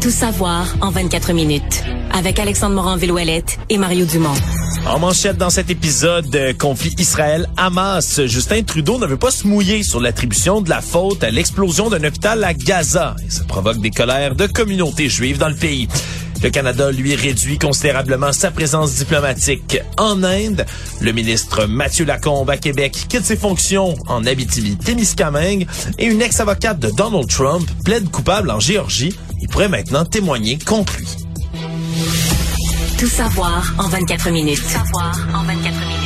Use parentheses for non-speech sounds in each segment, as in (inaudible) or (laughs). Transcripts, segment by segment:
Tout savoir en 24 minutes. Avec Alexandre Morin-Villouellette et Mario Dumont. En manchette dans cet épisode, de conflit Israël-Hamas, Justin Trudeau ne veut pas se mouiller sur l'attribution de la faute à l'explosion d'un hôpital à Gaza. Ça provoque des colères de communautés juives dans le pays. Le Canada, lui, réduit considérablement sa présence diplomatique en Inde. Le ministre Mathieu Lacombe à Québec quitte ses fonctions en Abitibi-Témiscamingue et une ex-avocate de Donald Trump plaide coupable en Géorgie. Il pourrait maintenant témoigner contre lui. Tout savoir en 24 minutes. Tout savoir en 24 minutes.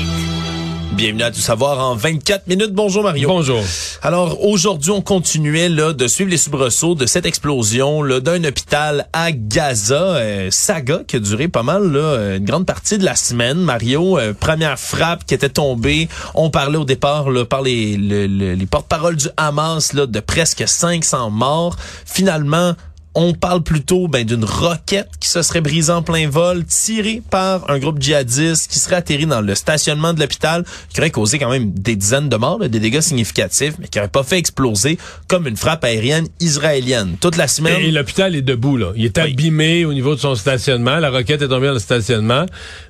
Bienvenue à Tout savoir en 24 minutes. Bonjour Mario. Bonjour. Alors aujourd'hui, on continuait là de suivre les soubresauts de cette explosion là d'un hôpital à Gaza, euh, saga qui a duré pas mal là une grande partie de la semaine. Mario, euh, première frappe qui était tombée. On parlait au départ là, par les, les, les porte-paroles du Hamas là de presque 500 morts. Finalement, on parle plutôt ben, d'une roquette qui se serait brisée en plein vol, tirée par un groupe djihadiste qui serait atterri dans le stationnement de l'hôpital, qui aurait causé quand même des dizaines de morts, des dégâts significatifs, mais qui n'aurait pas fait exploser comme une frappe aérienne israélienne. Toute la semaine... Et, l'hôpital est debout, là. Il est abîmé au niveau de son stationnement. La roquette est tombée dans le stationnement.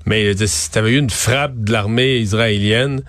Mais si tu avais eu une frappe de l'armée israélienne,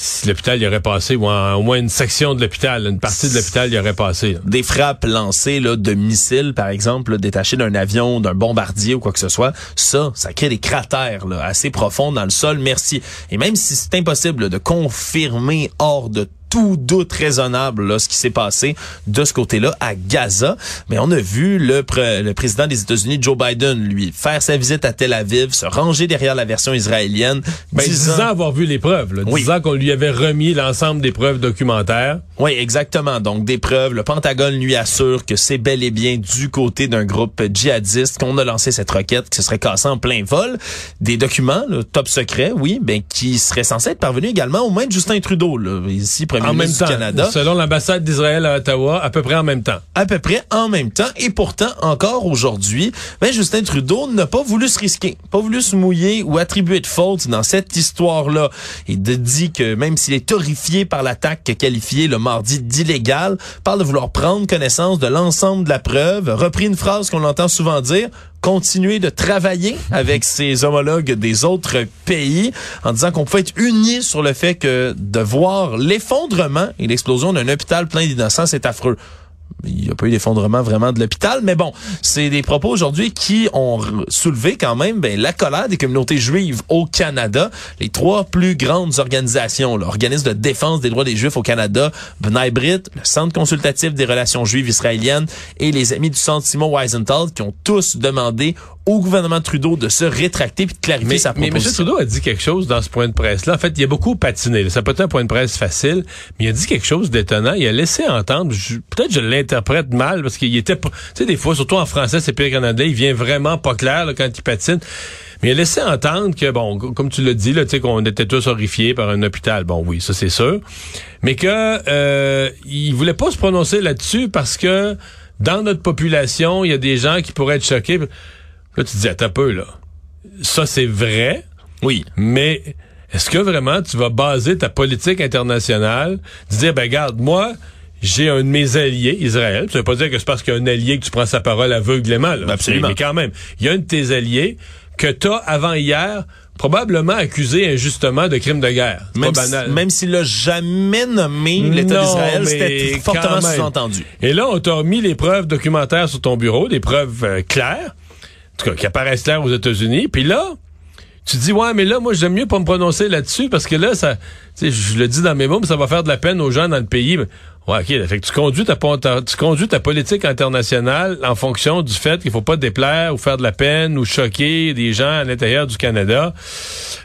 si l'hôpital y aurait passé, ou au moins une section de l'hôpital, une partie de l'hôpital y aurait passé. Des frappes lancées là, de missiles, par exemple, détachés d'un avion, d'un bombardier ou quoi que ce soit, ça, ça crée des cratères assez profonds dans le sol. Merci. Et même si c'est impossible de confirmer hors de tout doute raisonnable là, ce qui s'est passé de ce côté-là à Gaza. Mais on a vu le, le président des États-Unis, Joe Biden, lui, faire sa visite à Tel Aviv, se ranger derrière la version israélienne. Ben, disant, avoir vu les preuves, là, disant qu'on lui avait remis l'ensemble des preuves documentaires. Oui, exactement. Donc des preuves. Le Pentagone lui assure que c'est bel et bien du côté d'un groupe djihadiste qu'on a lancé cette roquette qui se serait cassée en plein vol. Des documents, là, top secret, oui, ben qui seraient censés être parvenus également aux mains de Justin Trudeau, là, ici en même temps, Canada. Selon l'ambassade d'Israël à Ottawa, à peu près en même temps. À peu près en même temps. Et pourtant, encore aujourd'hui, ben, Justin Trudeau n'a pas voulu se risquer, pas voulu se mouiller ou attribuer de faute dans cette histoire-là. Il dit que même s'il est horrifié par l'attaque qualifiée le mardi d'illégale, parle de vouloir prendre connaissance de l'ensemble de la preuve, repris une phrase qu'on entend souvent dire, continuer de travailler avec ses homologues des autres pays en disant qu'on peut être unis sur le fait que de voir l'effondrement et l'explosion d'un hôpital plein d'innocents, c'est affreux il n'y a pas eu d'effondrement vraiment de l'hôpital, mais bon, c'est des propos aujourd'hui qui ont soulevé quand même ben, la colère des communautés juives au Canada. Les trois plus grandes organisations, l'organisme de défense des droits des Juifs au Canada, B'nai Brit, le Centre consultatif des relations juives israéliennes et les amis du Centre Simon Wiesenthal, qui ont tous demandé au gouvernement Trudeau de se rétracter puis de clarifier mais, sa proposition. Mais M. Trudeau a dit quelque chose dans ce point de presse-là. En fait, il a beaucoup patiné. Ça peut être un point de presse facile, mais il a dit quelque chose d'étonnant. Il a laissé entendre, peut-être je l'interprète mal, parce qu'il était... Tu sais, des fois, surtout en français, c'est pire qu'en anglais, il vient vraiment pas clair là, quand il patine. Mais il a laissé entendre que, bon, comme tu l'as dit, là, tu sais, qu'on était tous horrifiés par un hôpital. Bon, oui, ça c'est sûr. Mais que euh, il voulait pas se prononcer là-dessus parce que dans notre population, il y a des gens qui pourraient être choqués. Là, tu te dis, attends un peu, là. Ça, c'est vrai. Oui. Mais est-ce que vraiment tu vas baser ta politique internationale, de dire, ben, regarde, moi, j'ai un de mes alliés, Israël. Ça veut pas dire que c'est parce qu'il y a un allié que tu prends sa parole aveuglément, là. Absolument. Mais quand même, il y a un de tes alliés que t'as, avant hier, probablement accusé injustement de crime de guerre. Même, pas banal. Si, même s'il l'a jamais nommé l'État d'Israël, c'était fortement sous-entendu. Et là, on t'a mis les preuves documentaires sur ton bureau, des preuves euh, claires tout cas, qui apparaissent claires aux États-Unis. Puis là, tu dis, ouais, mais là, moi, j'aime mieux pas me prononcer là-dessus parce que là, ça, je le dis dans mes mots, mais ça va faire de la peine aux gens dans le pays. Ouais, OK. Fait que tu conduis ta, tu conduis ta politique internationale en fonction du fait qu'il faut pas déplaire ou faire de la peine ou choquer des gens à l'intérieur du Canada.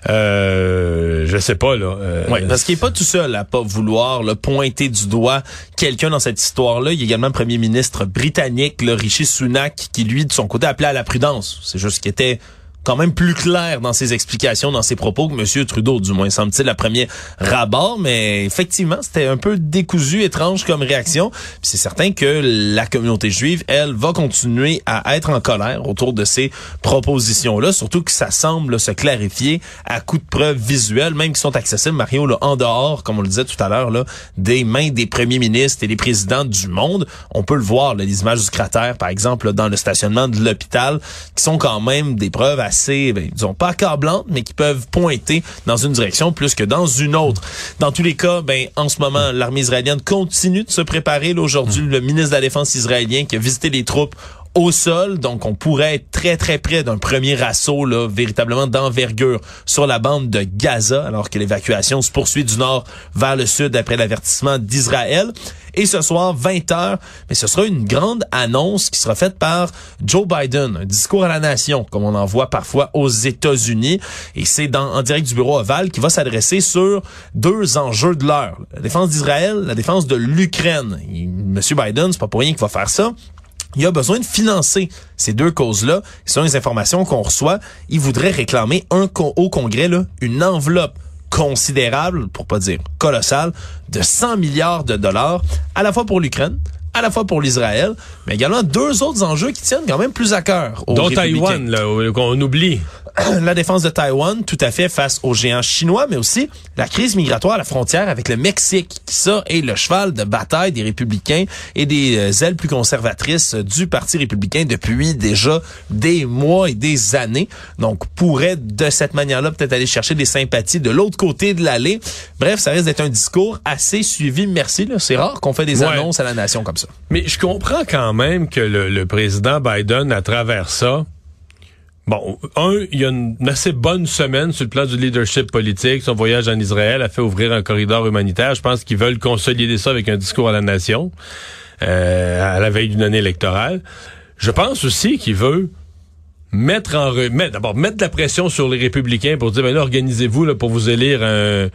Euh, je sais pas, là. Euh, parce qu'il est pas tout seul à pas vouloir le pointer du doigt quelqu'un dans cette histoire-là. Il y a également le premier ministre britannique, le Rishi Sunak, qui, lui, de son côté, appelait à la prudence. C'est juste qu'il était quand même plus clair dans ses explications, dans ses propos que M. Trudeau, du moins semble-t-il, la premier rabat. Mais effectivement, c'était un peu décousu, étrange comme réaction. c'est certain que la communauté juive, elle, va continuer à être en colère autour de ces propositions-là, surtout que ça semble se clarifier à coup de preuves visuelles, même qui sont accessibles, Mario, là, en dehors, comme on le disait tout à l'heure, là, des mains des premiers ministres et des présidents du monde. On peut le voir, là, les images du cratère, par exemple, dans le stationnement de l'hôpital, qui sont quand même des preuves assez, ben, disons pas accablantes, mais qui peuvent pointer dans une direction plus que dans une autre. Dans tous les cas, ben en ce moment, l'armée israélienne continue de se préparer. Aujourd'hui, le ministre de la Défense israélien qui a visité les troupes au sol. Donc, on pourrait être très, très près d'un premier assaut, là, véritablement d'envergure sur la bande de Gaza, alors que l'évacuation se poursuit du nord vers le sud après l'avertissement d'Israël. Et ce soir, 20 heures, mais ce sera une grande annonce qui sera faite par Joe Biden, un discours à la nation, comme on en voit parfois aux États-Unis. Et c'est en direct du bureau Oval qui va s'adresser sur deux enjeux de l'heure. La défense d'Israël, la défense de l'Ukraine. Monsieur Biden, c'est pas pour rien qu'il va faire ça il a besoin de financer ces deux causes-là. Selon les informations qu'on reçoit, il voudrait réclamer au Congrès une enveloppe considérable, pour pas dire colossale, de 100 milliards de dollars, à la fois pour l'Ukraine, à la fois pour l'Israël, mais également deux autres enjeux qui tiennent quand même plus à cœur. Dont Taïwan, là, qu'on oublie. (clears throat) la défense de Taïwan, tout à fait face aux géants chinois, mais aussi la crise migratoire à la frontière avec le Mexique, qui ça est le cheval de bataille des républicains et des euh, ailes plus conservatrices du Parti républicain depuis déjà des mois et des années. Donc, pourrait de cette manière-là peut-être aller chercher des sympathies de l'autre côté de l'allée. Bref, ça risque d'être un discours assez suivi. Merci. C'est rare qu'on fait des annonces à la nation comme ça. Mais je comprends quand même que le, président Biden, à travers ça, Bon, un, il y a une assez bonne semaine sur le plan du leadership politique. Son voyage en Israël a fait ouvrir un corridor humanitaire. Je pense qu'ils veulent consolider ça avec un discours à la nation euh, à la veille d'une année électorale. Je pense aussi qu'il veut mettre en remettre d'abord mettre de la pression sur les républicains pour dire ben là organisez-vous là pour vous élire un,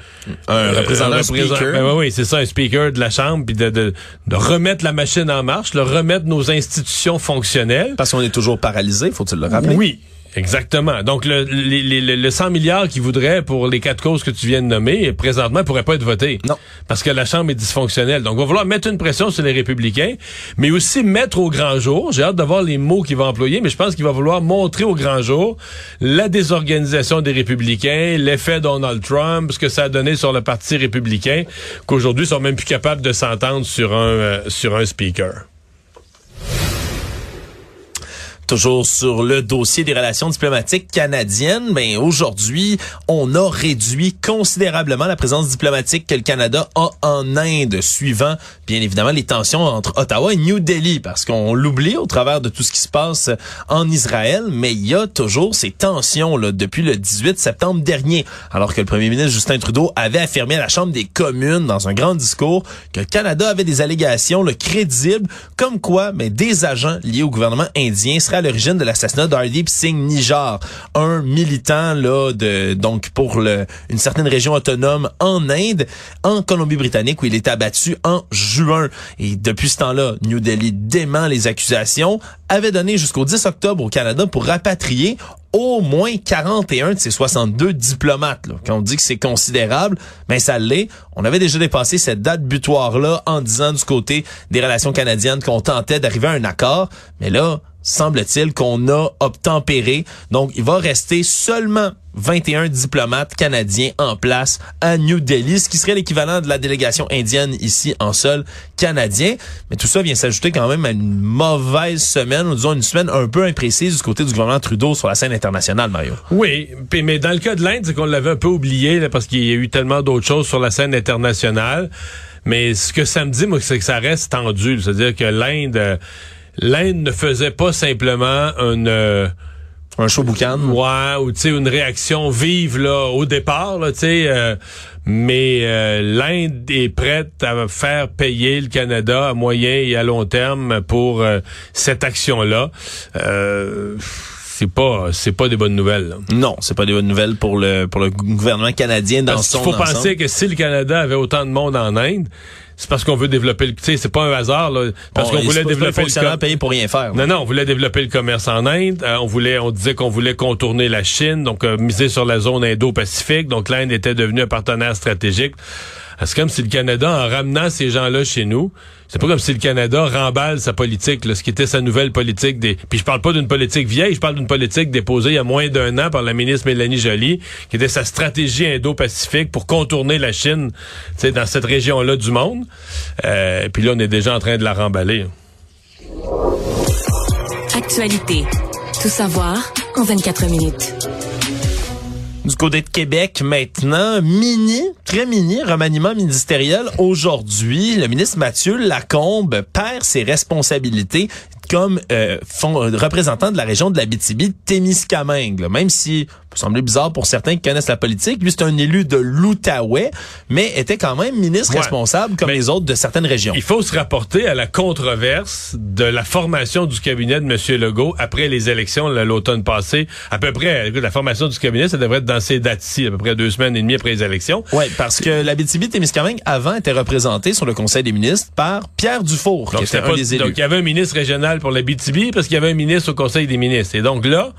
un représentant speaker. Ben, oui, c'est ça un speaker de la chambre puis de, de, de, remettre la machine en marche, de remettre nos institutions fonctionnelles parce qu'on est toujours paralysé, faut-il le rappeler? Oui, Exactement. Donc, le, le, 100 milliards qu'il voudrait pour les quatre causes que tu viens de nommer, présentement, pourrait pas être voté. Non. Parce que la Chambre est dysfonctionnelle. Donc, on va vouloir mettre une pression sur les républicains, mais aussi mettre au grand jour, j'ai hâte de voir les mots qu'il va employer, mais je pense qu'il va vouloir montrer au grand jour la désorganisation des républicains, l'effet Donald Trump, ce que ça a donné sur le Parti républicain, qu'aujourd'hui, ils sont même plus capables de s'entendre sur un, euh, sur un speaker. Toujours sur le dossier des relations diplomatiques canadiennes, ben aujourd'hui, on a réduit considérablement la présence diplomatique que le Canada a en Inde, suivant bien évidemment les tensions entre Ottawa et New Delhi, parce qu'on l'oublie au travers de tout ce qui se passe en Israël, mais il y a toujours ces tensions là depuis le 18 septembre dernier, alors que le premier ministre Justin Trudeau avait affirmé à la Chambre des communes dans un grand discours que le Canada avait des allégations le crédibles, comme quoi, mais des agents liés au gouvernement indien seraient à l'origine de l'assassinat d'Hardeep Singh Nijar, un militant là de donc pour le, une certaine région autonome en Inde, en Colombie-Britannique où il était abattu en juin. Et depuis ce temps-là, New Delhi dément les accusations, avait donné jusqu'au 10 octobre au Canada pour rapatrier au moins 41 de ces 62 diplomates. Là. Quand on dit que c'est considérable, ben ça l'est. On avait déjà dépassé cette date butoir-là en disant du côté des relations canadiennes qu'on tentait d'arriver à un accord. Mais là, semble-t-il qu'on a obtempéré. Donc, il va rester seulement 21 diplomates canadiens en place à New Delhi, ce qui serait l'équivalent de la délégation indienne ici en sol canadien. Mais tout ça vient s'ajouter quand même à une mauvaise semaine, ou disons une semaine un peu imprécise du côté du gouvernement Trudeau sur la scène internationale, Mario. Oui, mais dans le cas de l'Inde, c'est qu'on l'avait un peu oublié parce qu'il y a eu tellement d'autres choses sur la scène internationale. Mais ce que ça me dit, moi, c'est que ça reste tendu. C'est-à-dire que l'Inde... Euh, l'Inde ne faisait pas simplement une euh, un show boucan. Ouais, ou tu sais une réaction vive là au départ là, tu sais euh, mais euh, l'Inde est prête à faire payer le Canada à moyen et à long terme pour cette action-là. c'est pas c'est pas des bonnes nouvelles. Non, c'est pas des bonnes nouvelles pour le pour le gouvernement canadien dans Parce son Il faut penser que si le Canada avait autant de monde en Inde, c'est parce qu'on veut développer le, tu sais, c'est pas un hasard, là. Parce Bon, qu'on voulait développer le payé pour rien faire. Non, non, on voulait développer le commerce en Inde. Euh, on voulait, on disait qu'on voulait contourner la Chine, donc euh, miser sur la zone Indo-Pacifique. Donc l'Inde était devenue un partenaire stratégique. C'est comme si le Canada, en ramenant ces gens-là chez nous, c'est pas comme si le Canada remballe sa politique, là, ce qui était sa nouvelle politique des. Puis je parle pas d'une politique vieille, je parle d'une politique déposée il y a moins d'un an par la ministre Mélanie Joly, qui était sa stratégie Indo-Pacifique pour contourner la Chine, dans cette région-là du monde. Euh, puis là, on est déjà en train de la remballer. Actualité. Tout savoir en 24 minutes. Du côté de Québec, maintenant, mini, très mini, remaniement ministériel. Aujourd'hui, le ministre Mathieu Lacombe perd ses responsabilités comme euh, euh, représentant de la région de la BTB-Témiscamingue. là. Même si, peut sembler bizarre pour certains qui connaissent la politique, lui c'est un élu de l'Outaouais, mais était quand même ministre Ouais. responsable comme Mais- les autres de certaines régions. Il faut se rapporter à la controverse de la formation du cabinet de M. Legault après les élections l'automne passé. À peu près, la formation du cabinet, ça devrait être dans ces dates-ci, à peu près deux semaines et demie après les élections. Oui, parce que la BTB-Témiscamingue avant était représentée sur le Conseil des ministres par Pierre Dufour, qui était un pas- des élus. donc, il y avait un ministre régional pour la BTB parce qu'il y avait un ministre au Conseil des ministres. Et donc là,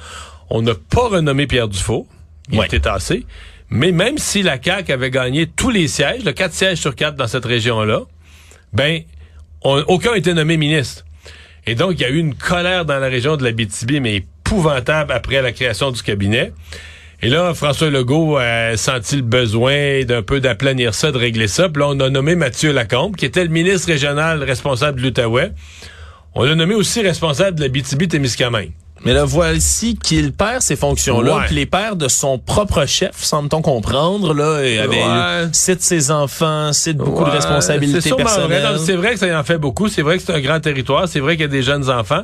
on n'a pas renommé Pierre Dufault. Il Ouais. était tassé. Mais même si la CAQ avait gagné tous les sièges, le 4 sièges sur 4 dans cette région-là, ben, on- aucun été nommé ministre. Et donc, il y a eu une colère dans la région de la BTB, mais épouvantable après la création du cabinet. Et là, François Legault a senti le besoin d'un peu d'aplanir ça, de régler ça. Puis là, on a nommé Mathieu Lacombe, qui était le ministre régional responsable de l'Outaouais. On l'a nommé aussi responsable de la BTB-Témiscamingue. Mais là, voici qu'il perd ces fonctions-là, Ouais. puis les perd de son propre chef, semble-t-on comprendre, là, et avait Ouais. cite ses enfants, cite beaucoup de responsabilités personnelles. C'est vrai que ça en fait beaucoup. C'est vrai que c'est un grand territoire. C'est vrai qu'il y a des jeunes enfants.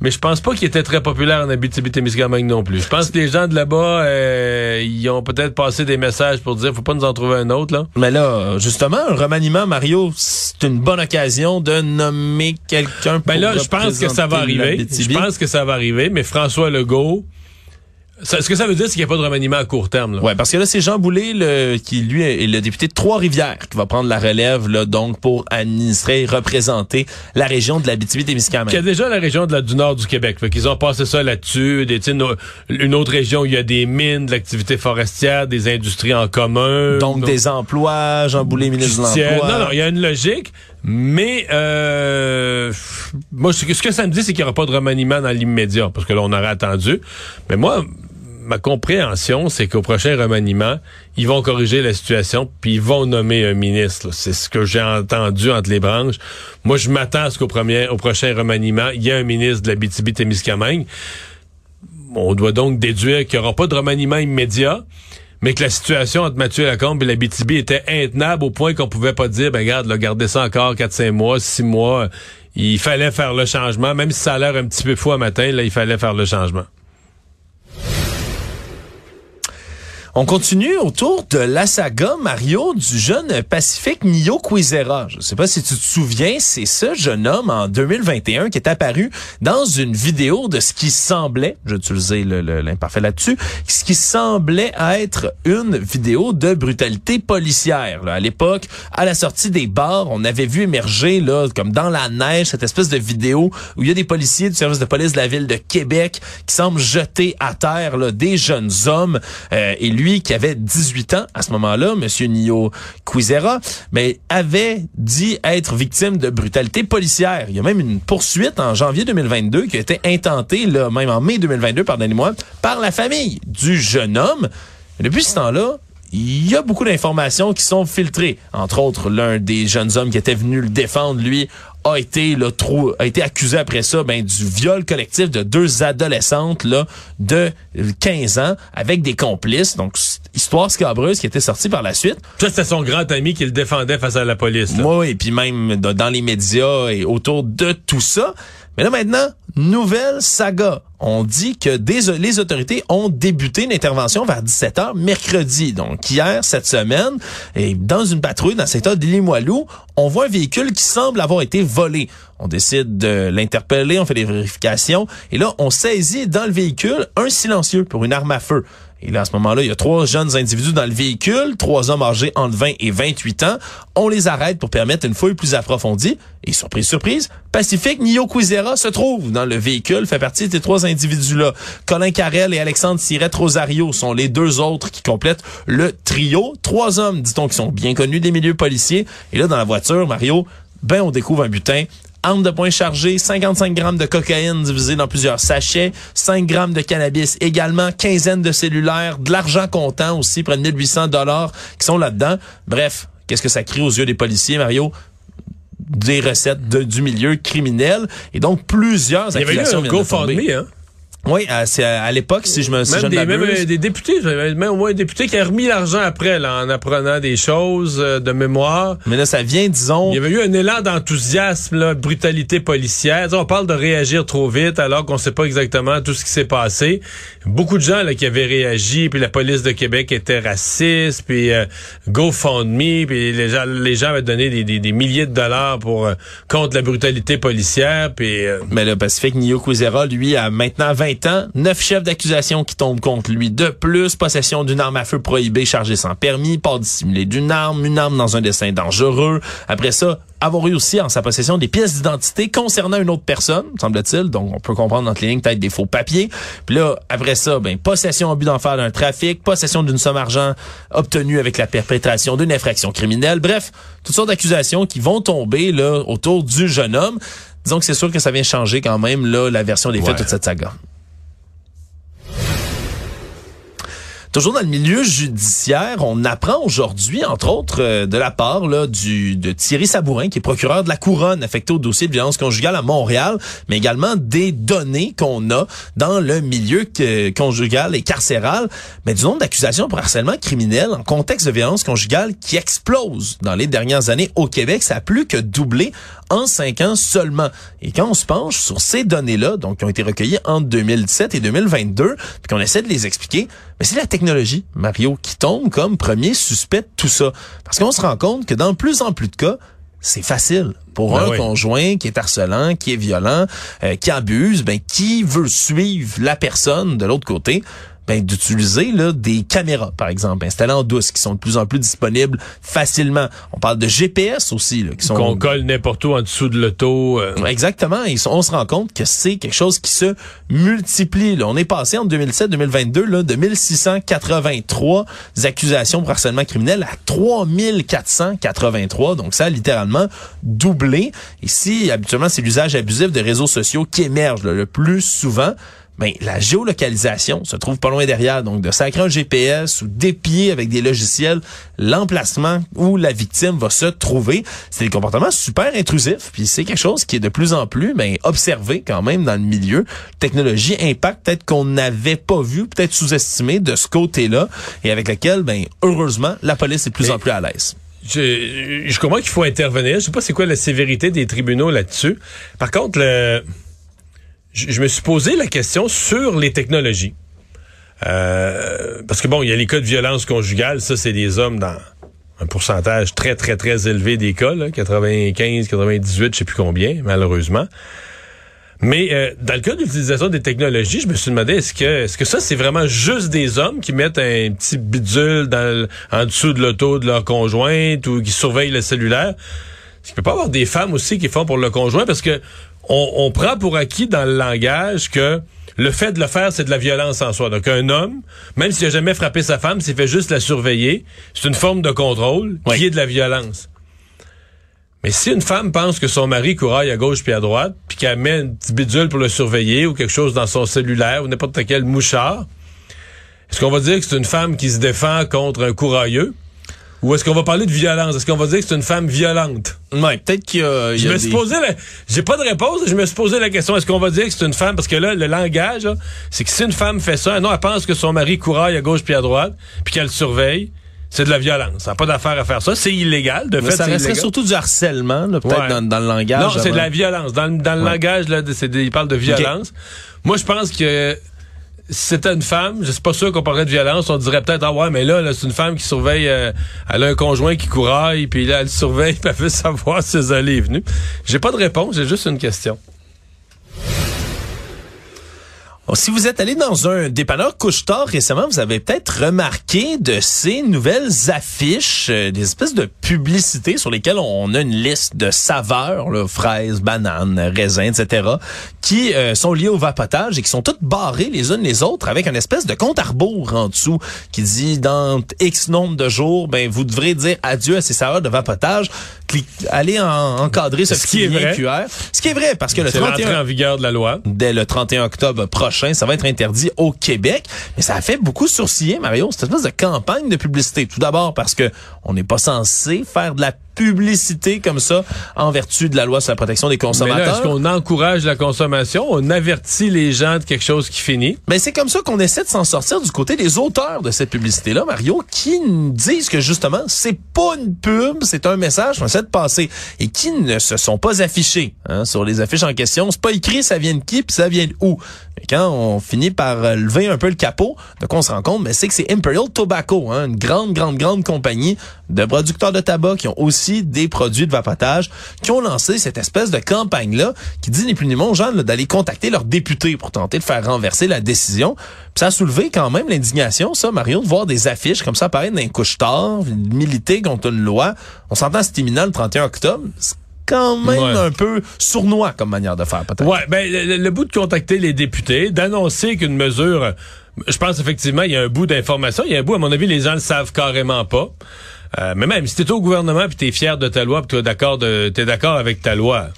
Mais je pense pas qu'il était très populaire en Abitibi-Témiscamingue non plus. Je pense que les gens de là-bas, euh, ils ont peut-être passé des messages pour dire faut pas nous en trouver un autre, là. Mais là, justement, un remaniement, Mario, c'est une bonne occasion de nommer quelqu'un pour Ben là, je pense que ça va arriver. Je pense que ça va arriver, mais François Legault, ça- ce que ça veut dire, c'est qu'il n'y a pas de remaniement à court terme. Là. Ouais, parce que là, c'est Jean Boulet, le, qui lui est le député de Trois-Rivières, qui va prendre la relève, là, donc, pour administrer et représenter la région de l'Abitibi-Témiscamingue. Y a déjà la région de la, du nord du Québec. Fait qu'ils ont passé ça là-dessus. Des, une autre région où il y a des mines, de l'activité forestière, des industries en commun. Donc, des emplois, Jean Boulet, ministre de l'Emploi. Non, non, il y a une logique, mais euh, moi, ce que, ça me dit, c'est qu'il n'y aura pas de remaniement dans l'immédiat, parce que là, on aurait attendu. Mais moi, ma compréhension, c'est qu'au prochain remaniement, ils vont corriger la situation, puis ils vont nommer un ministre. C'est ce que j'ai entendu entre les branches. Moi, je m'attends à qu'au premier, au prochain remaniement, il y ait un ministre de la BTB-Témiscamingue. On doit donc déduire qu'il n'y aura pas de remaniement immédiat, mais que la situation entre Mathieu Lacombe et la BTB était intenable au point qu'on pouvait pas dire, ben regarde, là, gardez ça encore 4-5 mois, 6 mois. Il fallait faire le changement, même si ça a l'air un petit peu fou à matin, là, il fallait faire le changement. On continue autour de la saga Mario du jeune Pacifique Nio Quizera. Je sais pas si tu te souviens, c'est ce jeune homme en 2021 qui est apparu dans une vidéo de ce qui semblait, j'ai utilisé l'imparfait là-dessus, ce qui semblait être une vidéo de brutalité policière. À l'époque, à la sortie des bars, on avait vu émerger comme dans la neige, cette espèce de vidéo où il y a des policiers du service de police de la ville de Québec qui semblent jeter à terre des jeunes hommes. Euh, qui avait 18 ans à ce moment-là, Monsieur Nio Quizera, mais avait dit être victime de brutalité policière. Il y a même une poursuite en janvier 2022 qui a été intentée, là, même en mai 2022, pardonnez-moi, par la famille du jeune homme. Depuis ce temps-là, il y a beaucoup d'informations qui sont filtrées. Entre autres, l'un des jeunes hommes qui était venu le défendre, lui, a été là, trop, a été accusé après ça ben, du viol collectif de deux adolescentes là, de 15 ans avec des complices. Donc, histoire scabreuse qui était sortie par la suite. Ça, c'était son grand ami qui le défendait face à la police. là. Moi, et puis même dans les médias et autour de tout ça. Mais là maintenant, nouvelle saga. On dit que les autorités ont débuté une intervention vers 17h mercredi. Donc hier, cette semaine, et dans une patrouille dans le secteur d'Île-Moilou, on voit un véhicule qui semble avoir été volé. On décide de l'interpeller, on fait des vérifications. Et là, on saisit dans le véhicule un silencieux pour une arme à feu. Et là, à ce moment-là, il y a trois jeunes individus dans le véhicule, trois hommes âgés entre 20 et 28 ans. On les arrête pour permettre une fouille plus approfondie. Et surprise, surprise, Pacifique Nio se trouve dans le véhicule, fait partie de ces trois individus-là. Colin Carrel et Alexandre Sirette Rosario sont les deux autres qui complètent le trio. Trois hommes, dit-on, qui sont bien connus des milieux policiers. Et là, dans la voiture, Mario, ben, on découvre un butin arme de poing chargée, 55 grammes de cocaïne divisé dans plusieurs sachets, 5 grammes de cannabis également, quinzaine de cellulaires, de l'argent comptant aussi, près de 1800 dollars qui sont là-dedans. Bref, qu'est-ce que ça crie aux yeux des policiers, Mario? Des recettes du milieu criminel et donc plusieurs Il y avait eu accusations un GoFundMe, tomber. hein? Oui, à, c'est à, à l'époque, si je me si je Même, ne des, même euh, des députés, même au moins un député qui a remis l'argent après, là, en apprenant des choses euh, de mémoire. Mais là, ça vient, disons, Il y avait eu un élan d'enthousiasme, là, brutalité policière. On parle de réagir trop vite alors qu'on sait pas exactement tout ce qui s'est passé. Beaucoup de gens là, qui avaient réagi, puis la police de Québec était raciste, puis euh, GoFundMe, puis les gens, les gens avaient donné des, des- des milliers de dollars pour euh, contre la brutalité policière, puis euh, Mais le Pacifique Nio lui, a maintenant 20 neuf chefs d'accusation qui tombent contre lui. De plus, possession d'une arme à feu prohibée chargée sans permis, port dissimulé d'une arme, une arme dans un dessin dangereux. Après ça, avoir eu aussi en sa possession des pièces d'identité concernant une autre personne, semble-t-il. Donc, on peut comprendre entre les lignes peut-être des faux papiers. Puis là, après ça, ben, possession au but d'en faire d'un trafic, possession d'une somme d'argent obtenue avec la perpétration d'une infraction criminelle. Bref, toutes sortes d'accusations qui vont tomber là autour du jeune homme. Disons que c'est sûr que ça vient changer quand même là la version des faits Ouais. de toute cette saga. Toujours dans le milieu judiciaire, on apprend aujourd'hui, entre autres, euh, de la part du, de Thierry Sabourin, qui est procureur de la Couronne affecté au dossier de violence conjugale à Montréal, mais également des données qu'on a dans le milieu conjugal et carcéral, mais du nombre d'accusations pour harcèlement criminel en contexte de violence conjugale qui explose dans les dernières années au Québec. Ça a plus que doublé en cinq ans seulement. Et quand on se penche sur ces données-là, donc qui ont été recueillies entre 2017 et 2022, puis qu'on essaie de les expliquer, mais c'est la technologie, Mario, qui tombe comme premier suspect de tout ça. Parce qu'on se rend compte que dans de plus en plus de cas, c'est facile pour Ben un oui. conjoint qui est harcelant, qui est violent, euh, qui abuse, ben qui veut suivre la personne de l'autre côté, ben d'utiliser là des caméras par exemple installées en douce qui sont de plus en plus disponibles facilement. On parle de GPS aussi là, qui sont qu'on colle n'importe où en dessous de l'auto. euh. Exactement. Et on se rend compte que c'est quelque chose qui se multiplie. là. On est passé en 2007-2022 là, de 1683 accusations pour harcèlement criminel à 3483. Donc ça a littéralement doublé. Ici, habituellement, c'est l'usage abusif de réseaux sociaux qui émerge là, le plus souvent. Ben, la géolocalisation se trouve pas loin derrière. Donc, de sacrer un GPS ou d'épier avec des logiciels l'emplacement où la victime va se trouver, c'est des comportements super intrusifs. Puis c'est quelque chose qui est de plus en plus ben, observé quand même dans le milieu. Technologie, impact peut-être qu'on n'avait pas vu, peut-être sous-estimé de ce côté-là, et avec lequel, ben, heureusement, la police est de plus en plus à l'aise. Je, je comprends qu'il faut intervenir. Je sais pas c'est quoi la sévérité des tribunaux là-dessus. Par contre, le, je, je me suis posé la question sur les technologies. Euh, parce que bon, il y a les cas de violence conjugale, ça c'est des hommes dans un pourcentage très très très élevé des cas, là, 95, 98, je sais plus combien, malheureusement. Mais euh, dans le cas de l'utilisation des technologies, je me suis demandé est-ce que est-ce que ça c'est vraiment juste des hommes qui mettent un petit bidule dans le- en dessous de l'auto de leur conjointe ou qui surveillent le cellulaire? Est-ce qu'il peut pas avoir des femmes aussi qui font pour le conjoint parce que on, on prend pour acquis dans le langage que le fait de le faire, c'est de la violence en soi. Donc, un homme, même s'il a jamais frappé sa femme, s'il fait juste la surveiller, c'est une forme de contrôle Oui. qui est de la violence. Mais si une femme pense que son mari couraille à gauche puis à droite, puis qu'elle met une petite bidule pour le surveiller ou quelque chose dans son cellulaire ou n'importe quel mouchard, est-ce qu'on va dire que c'est une femme qui se défend contre un courailleux? Ou est-ce qu'on va parler de violence? Est-ce qu'on va dire que c'est une femme violente? Ouais, peut-être qu'il y a, il y Je me suis des- posé la... J'ai pas de réponse, je me suis posé la question, est-ce qu'on va dire que c'est une femme? Parce que là, le langage, c'est que si une femme fait ça, non, elle pense que son mari couraille à gauche puis à droite, puis qu'elle le surveille, c'est de la violence. Ça n'a pas d'affaire à faire ça. C'est illégal, de Mais fait, ça resterait illégal. surtout du harcèlement, peut-être Ouais. dans, dans le langage. Non, c'est de la violence. Dans, le- dans le Ouais. langage, là, de- il parle de violence. Moi, je pense que c'était une femme, je suis pas sûr qu'on parlerait de violence. On dirait peut-être, ah ouais, mais là, là, c'est une femme qui surveille, euh, elle a un conjoint qui couraille, puis là, elle surveille, (laughs) puis elle veut savoir si allées est venue. J'ai pas de réponse, j'ai juste une question. Si vous êtes allé dans un dépanneur couche-tard récemment, vous avez peut-être remarqué de ces nouvelles affiches, euh, des espèces de publicités sur lesquelles on a une liste de saveurs, là, fraises, bananes, raisins, etc., qui euh, sont liées au vapotage et qui sont toutes barrées les unes les autres avec une espèce de compte à rebours en dessous qui dit dans X nombre de jours, ben vous devrez dire adieu à ces saveurs de vapotage. Clique, allez en, encadrer ce, Ce qui est petit lien vrai. QR. Ce qui est vrai parce que le C'est l'entrée 31 en vigueur de la loi. dès le 31 octobre prochain. Ça va être interdit au Québec. Mais ça a fait beaucoup sourciller, Mario, cette espèce de campagne de publicité. Tout d'abord parce que on n'est pas censé faire de la publicité comme ça en vertu de la loi sur la protection des consommateurs. est-ce qu'on encourage la consommation? On avertit les gens de quelque chose qui finit? Mais c'est comme ça qu'on essaie de s'en sortir du côté des auteurs de cette publicité-là, Mario, qui nous disent que justement, c'est pas une pub, c'est un message qu'on essaie de passer et qui ne se sont pas affichés hein, sur les affiches en question. C'est pas écrit ça vient de qui puis ça vient de où. Et quand on finit par euh, lever un peu le capot, de quoi on se rend compte, c'est que c'est Imperial Tobacco, hein, une grande, grande, grande compagnie de producteurs de tabac qui ont aussi des produits de vapotage, qui ont lancé cette espèce de campagne-là qui dit ni plus ni moins aux gens d'aller contacter leurs députés pour tenter de faire renverser la décision. Puis ça a soulevé quand même l'indignation, ça, Mario, de voir des affiches comme ça apparaître dans les couches tard, militer contre une loi. On s'entend, c'est imminent le 31 octobre. Quand même Ouais. un peu sournois comme manière de faire, peut-être. Ouais, ben le, le bout de contacter les députés, d'annoncer qu'une mesure, je pense effectivement il y a un bout d'information, il y a un bout à mon avis les gens le savent carrément pas. Euh, mais même si t'es au gouvernement puis t'es fier de ta loi puis t'es d'accord de t'es d'accord avec ta loi.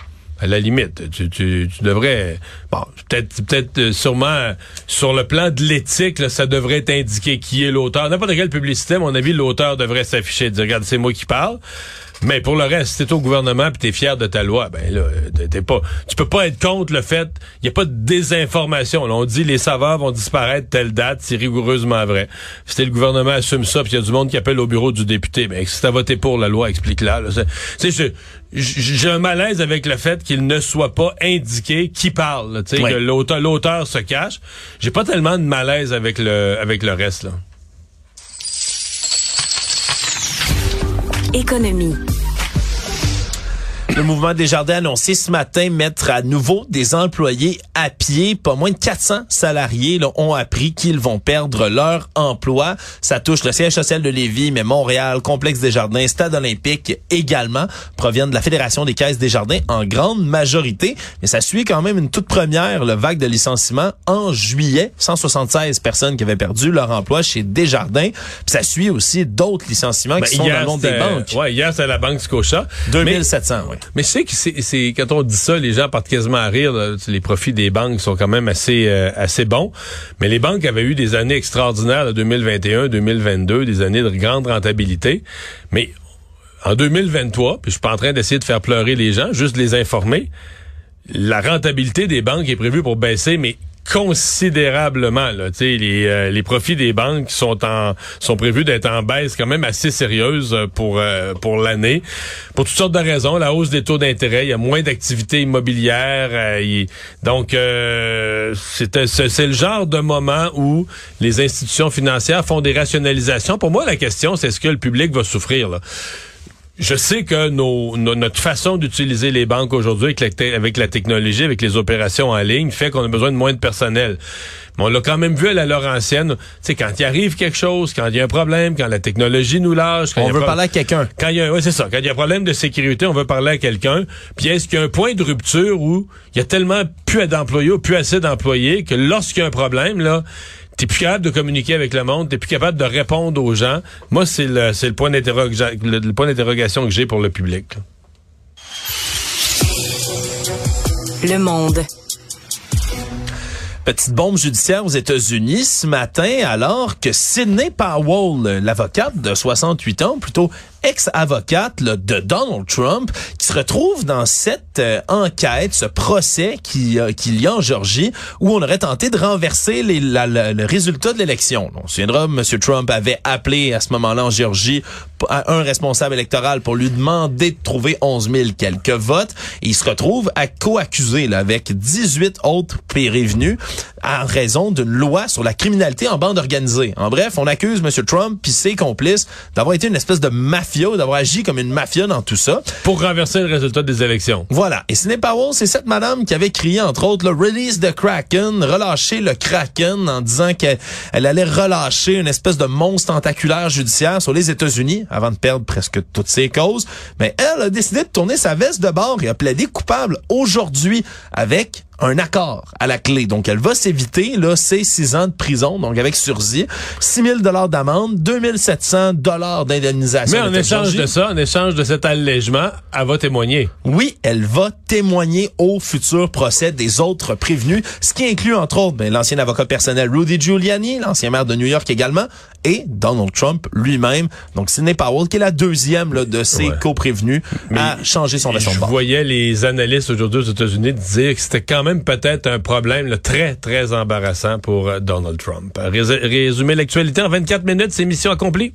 À la limite, tu, tu, devrais, bon, peut-être, peut-être, euh, sûrement, sur le plan de l'éthique, ça devrait être indiqué qui est l'auteur. N'importe quelle publicité, à mon avis, l'auteur devrait s'afficher, dire, regarde, c'est moi qui parle. Mais pour le reste, si t'es au gouvernement puis t'es fier de ta loi, ben là, t'es- pas, tu peux pas être contre le fait, il y a pas de désinformation. Là, on dit les saveurs vont disparaître telle date, c'est rigoureusement vrai. Si le gouvernement assume ça, puis il y a du monde qui appelle au bureau du député, ben si t'as voté pour la loi, explique-la. C'est- j'ai un malaise avec le fait qu'il ne soit pas indiqué qui parle. Tu sais, Oui. que l'auteur, l'auteur se cache. J'ai pas tellement de malaise avec le, avec le reste là. Économie. Le mouvement des jardins a annoncé ce matin mettre à nouveau des employés à pied. Pas moins de 400 salariés là, ont appris qu'ils vont perdre leur emploi. Ça touche le siège social de Lévis, mais Montréal, Complexe des Jardins, Stade olympique également proviennent de la Fédération des caisses des jardins en grande majorité. Mais ça suit quand même une toute première le vague de licenciements en juillet. 176 personnes qui avaient perdu leur emploi chez Desjardins. Puis ça suit aussi d'autres licenciements qui sont dans le monde des banques. Ouais, hier, c'est la Banque Scotia. Mais- 2700, oui. Mais je sais que c'est, quand on dit ça, les gens partent quasiment à rire. Les profits des banques sont quand même assez euh, assez bons. Mais les banques avaient eu des années extraordinaires, là, 2021, 2022, des années de grande rentabilité. Mais en 2023, puis je suis pas en train d'essayer de faire pleurer les gens, juste les informer. La rentabilité des banques est prévue pour baisser, mais considérablement. Là. Les, euh, les profits des banques sont en sont prévus d'être en baisse quand même assez sérieuse euh, pour euh, pour l'année. Pour toutes sortes de raisons, la hausse des taux d'intérêt, il y a moins d'activité immobilière. euh, donc, c'est c'est le genre de moment où les institutions financières font des rationalisations. Pour moi, la question, c'est est-ce que le public va souffrir? Je sais que nos, nos- notre façon d'utiliser les banques aujourd'hui avec la, te- avec la technologie, avec les opérations en ligne, fait qu'on a besoin de moins de personnel. Mais on l'a quand même vu à la Laurentienne. Tu sais, quand il arrive quelque chose, quand il y a un problème, quand la technologie nous lâche, quand y On a veut parler à quelqu'un. quand il y a, ouais, c'est ça. Quand il y a un problème de sécurité, on veut parler à quelqu'un. Puis est-ce qu'il y a un point de rupture où il y a tellement plus d'employés ou plus assez d'employés que lorsqu'il y a un problème, là, t'es plus capable de communiquer avec le monde, t'es plus capable de répondre aux gens. Moi, c'est le, c'est le point d'interroga- le, le point d'interrogation que j'ai pour le public. là. Le monde. Petite bombe judiciaire aux États-Unis ce matin, alors que Sidney Powell, l'avocate de 68 ans, plutôt ex-avocate de Donald Trump, qui se retrouve dans cette euh, enquête, ce procès qui, euh, qu'il y a en Georgie, où on aurait tenté de renverser les- la- le résultat de l'élection. On se souviendra, M. Trump avait appelé à ce moment-là en à un responsable électoral pour lui demander de trouver 11 000 quelques votes. Et il se retrouve à co-accusé là, avec 18 autres prévenus en raison d'une loi sur la criminalité en bande organisée. En bref, on accuse M. Trump puis ses complices d'avoir été une espèce de mafia, d'avoir agi comme une mafia dans tout ça. Pour renverser le résultat des élections. Voilà. Et Sidney Powell, c'est cette madame qui avait crié, entre autres, le release the Kraken, relâcher le Kraken en disant qu'elle elle allait relâcher une espèce de monstre tentaculaire judiciaire sur les États-Unis avant de perdre presque toutes ses causes. Mais elle a décidé de tourner sa veste de bord et a plaidé coupable aujourd'hui avec un accord à la clé. Donc, elle va s'éviter, là, ces six ans de prison, donc avec sursis, 6 000 dollars d'amende, 2 700 dollars d'indemnisation. Mais en échange de ça, en échange de cet allègement, elle va témoigner. Oui, elle va témoigner au futur procès des autres prévenus, ce qui inclut, entre autres, ben, l'ancien avocat personnel Rudy Giuliani, l'ancien maire de New York également, et Donald Trump lui-même. Donc, Sidney Powell, qui est la deuxième là, de ces Ouais. co-prévenus à changer son version de Je voyais les analystes aujourd'hui aux États-Unis dire que c'était quand même peut-être un problème très, très embarrassant pour euh, Donald Trump. Rés- résumer l'actualité en 24 minutes, c'est mission accomplie.